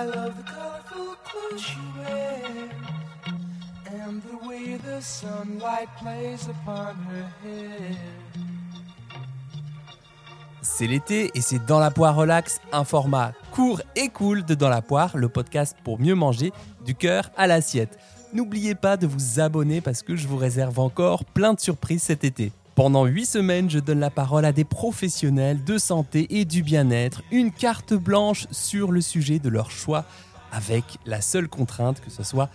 I love the colorful clothes she wears and the way the sunlight plays upon her hair. C'est l'été et c'est Dans la poire relax, un format court et cool de Dans la poire, le podcast pour mieux manger du cœur à l'assiette. N'oubliez pas de vous abonner parce que je vous réserve encore plein de surprises cet été. Pendant 8 semaines, je donne la parole à des professionnels de santé et du bien-être, une carte blanche sur le sujet de leur choix, avec la seule contrainte que ce soit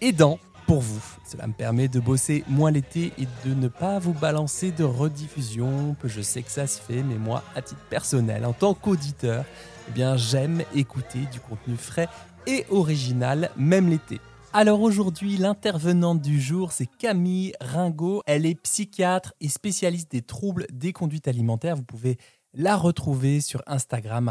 aidant pour vous. Cela me permet de bosser moins l'été et de ne pas vous balancer de rediffusion. Je sais que ça se fait, mais moi, à titre personnel, en tant qu'auditeur, eh j'aime écouter du contenu frais et original, même l'été. Alors aujourd'hui, l'intervenante du jour, c'est Camille Ringot. Elle est psychiatre et spécialiste des troubles des conduites alimentaires. Vous pouvez la retrouver sur Instagram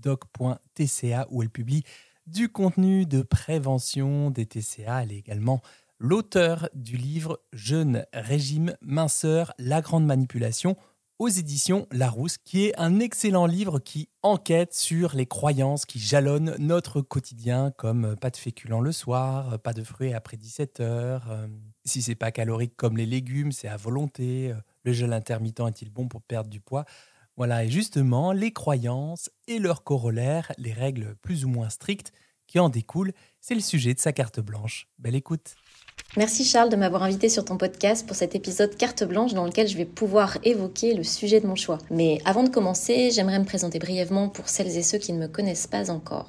doc.tca où elle publie du contenu de prévention des TCA. Elle est également l'auteur du livre Jeune régime minceur, la grande manipulation aux éditions Larousse, qui est un excellent livre qui enquête sur les croyances qui jalonnent notre quotidien, comme pas de féculents le soir, pas de fruits après 17 heures, euh, si c'est pas calorique comme les légumes, c'est à volonté, euh, le gel intermittent est-il bon pour perdre du poids? Voilà, et justement, les croyances et leurs corollaires, les règles plus ou moins strictes qui en découlent, c'est le sujet de sa carte blanche. Belle écoute Merci Charles de m'avoir invité sur ton podcast pour cet épisode carte blanche dans lequel je vais pouvoir évoquer le sujet de mon choix. Mais avant de commencer, j'aimerais me présenter brièvement pour celles et ceux qui ne me connaissent pas encore.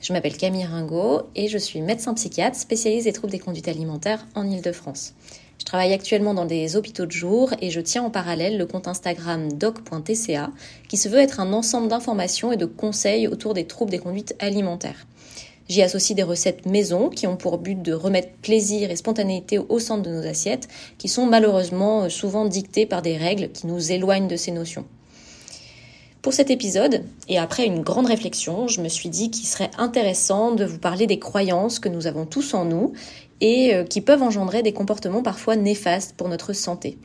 Je m'appelle Camille Ringot et je suis médecin psychiatre spécialiste des troubles des conduites alimentaires en Ile-de-France. Je travaille actuellement dans des hôpitaux de jour et je tiens en parallèle le compte Instagram doc.tca qui se veut être un ensemble d'informations et de conseils autour des troubles des conduites alimentaires. J'y associe des recettes maison qui ont pour but de remettre plaisir et spontanéité au centre de nos assiettes, qui sont malheureusement euh, souvent dictées par des règles qui nous éloignent de ces notions. Pour cet épisode, et après une grande réflexion, je me suis dit qu'il serait intéressant de vous parler des croyances que nous avons tous en nous et euh, qui peuvent engendrer des comportements parfois néfastes pour notre santé.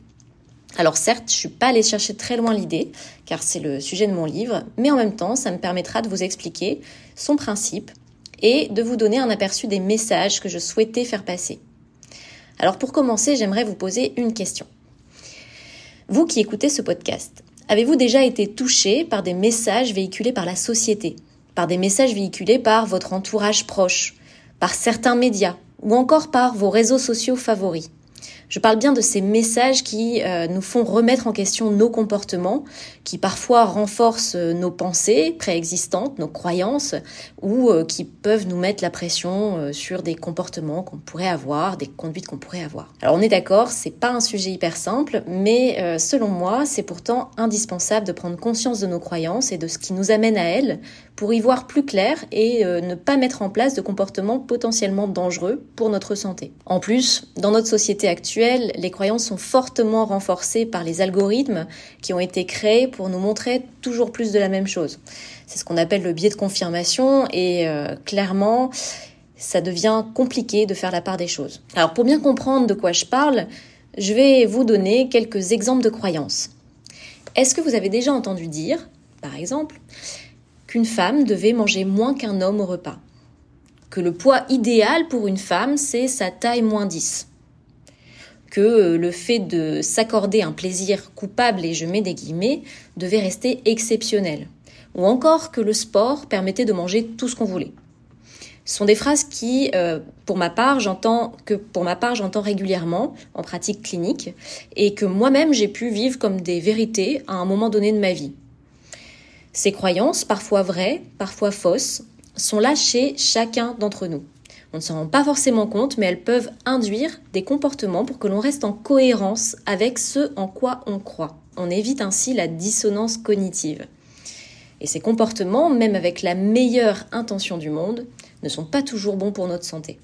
Alors certes, je suis pas allée chercher très loin l'idée, car c'est le sujet de mon livre, mais en même temps, ça me permettra de vous expliquer son principe et de vous donner un aperçu des messages que je souhaitais faire passer. Alors pour commencer, j'aimerais vous poser une question. Vous qui écoutez ce podcast, avez-vous déjà été touché par des messages véhiculés par la société, par des messages véhiculés par votre entourage proche, par certains médias ou encore par vos réseaux sociaux favoris? Je parle bien de ces messages qui euh, nous font remettre en question nos comportements, qui parfois renforcent euh, nos pensées préexistantes, nos croyances, ou euh, qui peuvent nous mettre la pression sur des comportements qu'on pourrait avoir, des conduites qu'on pourrait avoir. Alors on est d'accord, c'est pas un sujet hyper simple, mais selon moi, c'est pourtant indispensable de prendre conscience de nos croyances et de ce qui nous amène à elles pour y voir plus clair et ne pas mettre en place de comportements potentiellement dangereux pour notre santé. En plus, dans notre société actuelle, les croyances sont fortement renforcées par les algorithmes qui ont été créés pour nous montrer toujours plus de la même chose. C'est ce qu'on appelle le biais de confirmation et euh, clairement, ça devient compliqué de faire la part des choses. Alors pour bien comprendre de quoi je parle, je vais vous donner quelques exemples de croyances. Est-ce que vous avez déjà entendu dire, par exemple, qu'une femme devait manger moins qu'un homme au repas Que le poids idéal pour une femme, c'est sa taille moins 10 que euh, le fait de s'accorder un plaisir coupable, et je mets des guillemets, devait rester exceptionnel. Ou encore que le sport permettait de manger tout ce qu'on voulait. Ce sont des phrases qui, euh, que pour ma part j'entends régulièrement en pratique clinique et que moi-même j'ai pu vivre comme des vérités à un moment donné de ma vie. Ces croyances, parfois vraies, parfois fausses, sont là chez chacun d'entre nous. On ne s'en rend pas forcément compte, mais elles peuvent induire des comportements pour que l'on reste en cohérence avec ce en quoi on croit. On évite ainsi la dissonance cognitive. Et ces comportements, même avec la meilleure intention du monde, ne sont pas toujours bons pour notre santé.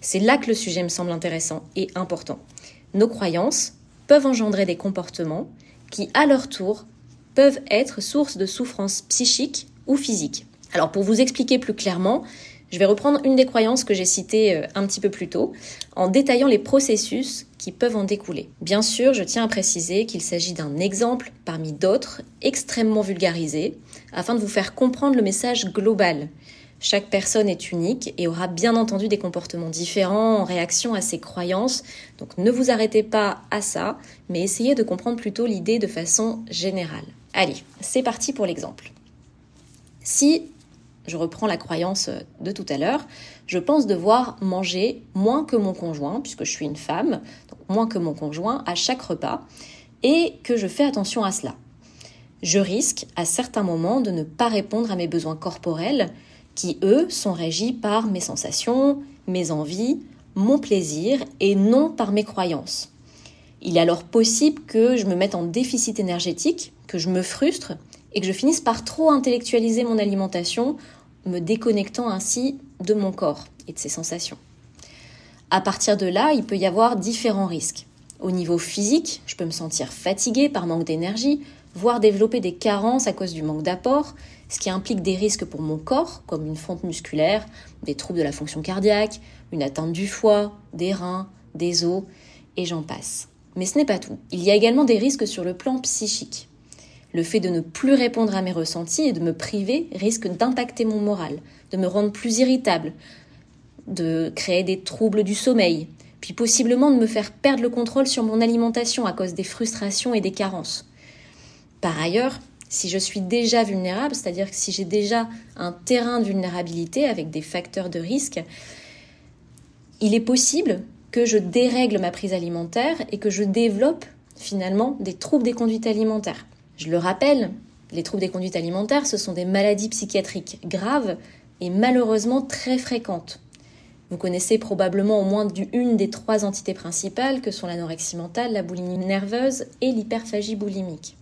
C'est là que le sujet me semble intéressant et important. Nos croyances peuvent engendrer des comportements qui, à leur tour, peuvent être source de souffrances psychiques ou physiques. Alors pour vous expliquer plus clairement, je vais reprendre une des croyances que j'ai citées euh, un petit peu plus tôt, en détaillant les processus qui peuvent en découler. Bien sûr, je tiens à préciser qu'il s'agit d'un exemple parmi d'autres extrêmement vulgarisé, afin de vous faire comprendre le message global. Chaque personne est unique et aura bien entendu des comportements différents en réaction à ses croyances. Donc ne vous arrêtez pas à ça, mais essayez de comprendre plutôt l'idée de façon générale. Allez, c'est parti pour l'exemple. Si je reprends la croyance de tout à l'heure, je pense devoir manger moins que mon conjoint, puisque je suis une femme, moins que mon conjoint à chaque repas, et que je fais attention à cela. Je risque à certains moments de ne pas répondre à mes besoins corporels qui, eux, sont régis par mes sensations, mes envies, mon plaisir et non par mes croyances. Il est alors possible que je me mette en déficit énergétique, que je me frustre et que je finisse par trop intellectualiser mon alimentation, me déconnectant ainsi de mon corps et de ses sensations. À partir de là, il peut y avoir différents risques. Au niveau physique, je peux me sentir fatiguée par manque d'énergie, voire développer des carences à cause du manque d'apport, ce qui implique des risques pour mon corps, comme une fonte musculaire, des troubles de la fonction cardiaque, une atteinte du foie, des reins, des os, et j'en passe. Mais ce n'est pas tout. Il y a également des risques sur le plan psychique. Le fait de ne plus répondre à mes ressentis et de me priver risque d'impacter mon moral, de me rendre plus irritable, de créer des troubles du sommeil, puis possiblement de me faire perdre le contrôle sur mon alimentation à cause des frustrations et des carences. Par ailleurs, si je suis déjà vulnérable, c'est-à-dire que si j'ai déjà un terrain de vulnérabilité avec des facteurs de risque, il est possible que je dérègle ma prise alimentaire et que je développe finalement des troubles des conduites alimentaires. Je le rappelle, les troubles des conduites alimentaires, ce sont des maladies psychiatriques graves et malheureusement très fréquentes. Vous connaissez probablement au moins une des trois entités principales que sont l'anorexie mentale, la boulimie nerveuse et l'hyperphagie boulimique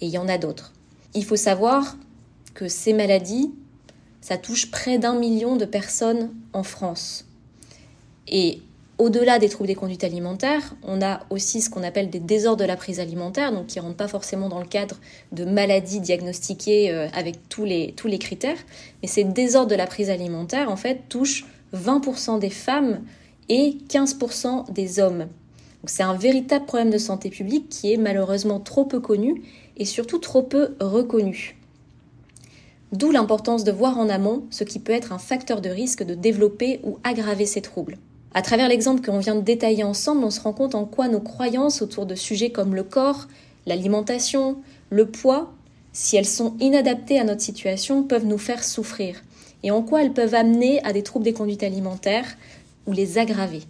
et il y en a d'autres. Il faut savoir que ces maladies, ça touche près d'un million de personnes en France. Et au-delà des troubles des conduites alimentaires, on a aussi ce qu'on appelle des désordres de la prise alimentaire, donc qui ne rentrent pas forcément dans le cadre de maladies diagnostiquées euh, avec tous les, tous les critères. Mais ces désordres de la prise alimentaire, en fait, touchent 20% des femmes et 15% des hommes. c'est un véritable problème de santé publique qui est malheureusement trop peu connu et surtout trop peu reconnu. D'où l'importance de voir en amont ce qui peut être un facteur de risque de développer ou aggraver ces troubles. À travers l'exemple que l'on vient de détailler ensemble, on se rend compte en quoi nos croyances autour de sujets comme le corps, l'alimentation, le poids, si elles sont inadaptées à notre situation, peuvent nous faire souffrir, et en quoi elles peuvent amener à des troubles des conduites alimentaires ou les aggraver.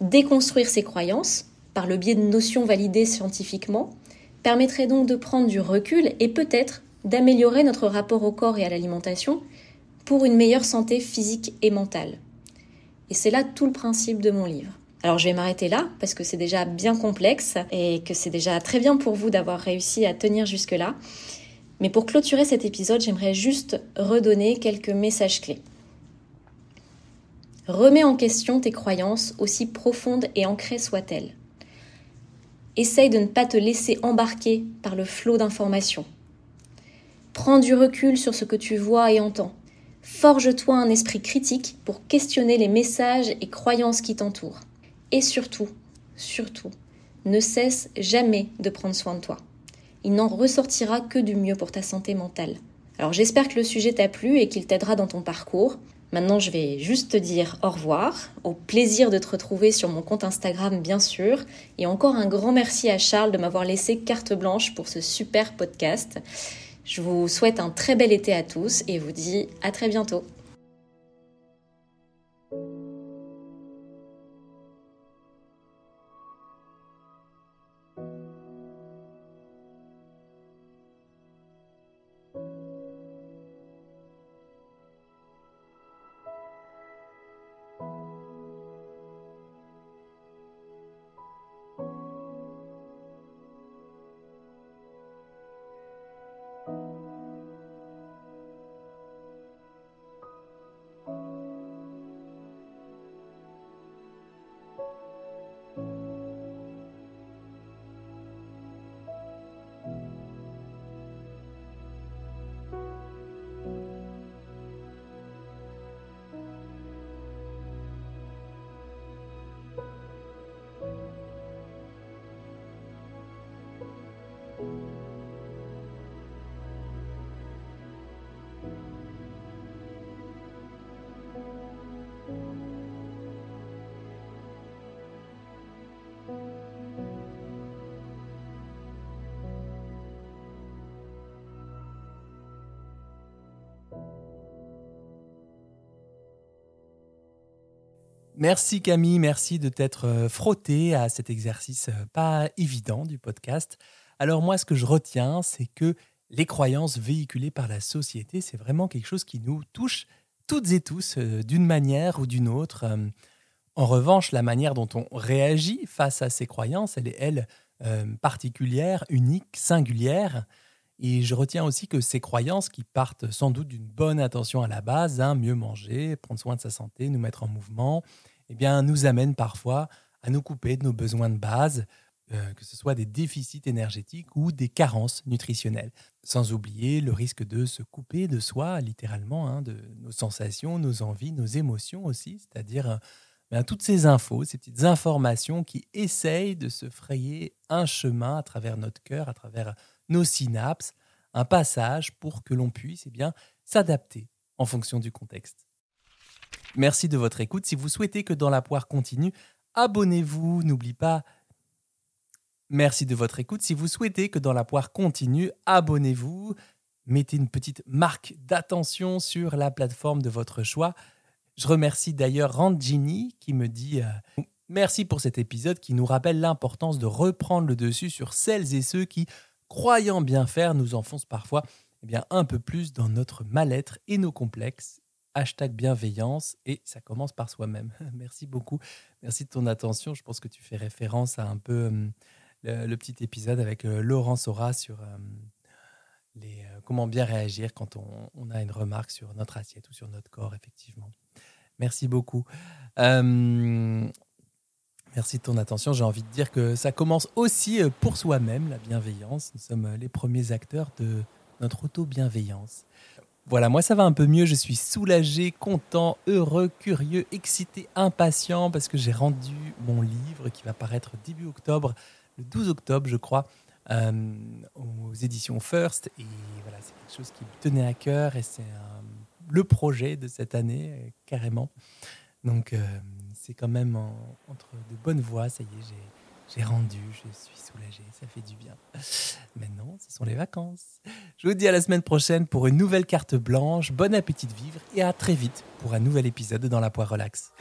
Déconstruire ces croyances, par le biais de notions validées scientifiquement, permettrait donc de prendre du recul et peut-être d'améliorer notre rapport au corps et à l'alimentation pour une meilleure santé physique et mentale. Et c'est là tout le principe de mon livre. Alors je vais m'arrêter là parce que c'est déjà bien complexe et que c'est déjà très bien pour vous d'avoir réussi à tenir jusque-là. Mais pour clôturer cet épisode, j'aimerais juste redonner quelques messages clés. Remets en question tes croyances, aussi profondes et ancrées soient-elles. Essaye de ne pas te laisser embarquer par le flot d'informations. Prends du recul sur ce que tu vois et entends. Forge-toi un esprit critique pour questionner les messages et croyances qui t'entourent. Et surtout, surtout, ne cesse jamais de prendre soin de toi. Il n'en ressortira que du mieux pour ta santé mentale. Alors j'espère que le sujet t'a plu et qu'il t'aidera dans ton parcours. Maintenant, je vais juste te dire au revoir, au plaisir de te retrouver sur mon compte Instagram bien sûr, et encore un grand merci à Charles de m'avoir laissé carte blanche pour ce super podcast. Je vous souhaite un très bel été à tous et vous dis à très bientôt. Merci Camille, merci de t'être euh, frotté à cet exercice euh, pas évident du podcast. Alors moi, ce que je retiens, c'est que les croyances véhiculées par la société, c'est vraiment quelque chose qui nous touche toutes et tous euh, d'une manière ou d'une autre. En revanche, la manière dont on réagit face à ces croyances, elle est, elle, particulière, unique, singulière. Et je retiens aussi que ces croyances qui partent sans doute d'une bonne intention à la base, hein, mieux manger, prendre soin de sa santé, nous mettre en mouvement, eh bien, nous amènent parfois à nous couper de nos besoins de base, euh, que ce soit des déficits énergétiques ou des carences nutritionnelles. Sans oublier le risque de se couper de soi, littéralement, hein, de nos sensations, nos envies, nos émotions aussi, c'est-à-dire euh, toutes ces infos, ces petites informations qui essayent de se frayer un chemin à travers notre cœur, à travers nos synapses, un passage pour que l'on puisse eh bien s'adapter en fonction du contexte. Merci de votre écoute. Si vous souhaitez que Dans la poire continue, abonnez-vous. N'oubliez pas. Merci de votre écoute. Si vous souhaitez que Dans la poire continue, abonnez-vous. Mettez une petite marque d'attention sur la plateforme de votre choix. Je remercie d'ailleurs Randjini qui me dit euh, merci pour cet épisode qui nous rappelle l'importance de reprendre le dessus sur celles et ceux qui croyant bien faire, nous enfonce parfois eh bien, un peu plus dans notre mal-être et nos complexes. Hashtag bienveillance et ça commence par soi-même. Merci beaucoup. Merci de ton attention. Je pense que tu fais référence à un peu hum, le, petit épisode avec euh, Laurent Sora sur hum, les, euh, comment bien réagir quand on, a une remarque sur notre assiette ou sur notre corps, effectivement. Merci beaucoup. Merci de ton attention. J'ai envie de dire que ça commence aussi euh, pour soi-même, la bienveillance. Nous sommes euh, les premiers acteurs de notre auto-bienveillance. Voilà, moi ça va un peu mieux. Je suis soulagé, content, heureux, curieux, excité, impatient parce que j'ai rendu mon livre qui va paraître début octobre, le 12 octobre, je crois, euh, aux éditions First. Et voilà, c'est quelque chose qui me tenait à cœur et c'est le projet de cette année, carrément. Donc, c'est quand même entre de bonnes voies. Ça y est, j'ai rendu, je suis soulagé, ça fait du bien. Maintenant, ce sont les vacances. Je vous dis à la semaine prochaine pour une nouvelle carte blanche. Bon appétit de vivre et à très vite pour un nouvel épisode dans la poire relax.